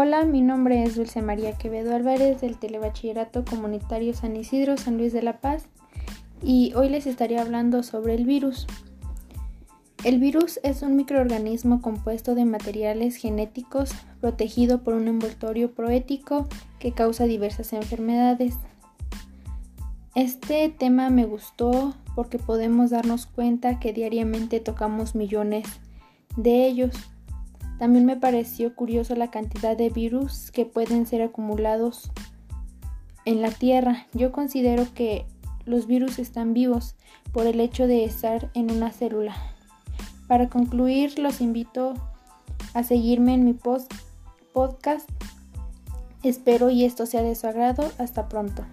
Hola, mi nombre es Dulce María Quevedo Álvarez del Telebachillerato Comunitario San Isidro, San Luis de la Paz y hoy les estaré hablando sobre el virus. El virus es un microorganismo compuesto de materiales genéticos protegido por un envoltorio proético que causa diversas enfermedades. Este tema me gustó porque podemos darnos cuenta que diariamente tocamos millones de ellos. También me pareció curioso la cantidad de virus que pueden ser acumulados en la Tierra. Yo considero que los virus están vivos por el hecho de estar en una célula. Para concluir, los invito a seguirme en mi podcast. Espero y esto sea de su agrado. Hasta pronto.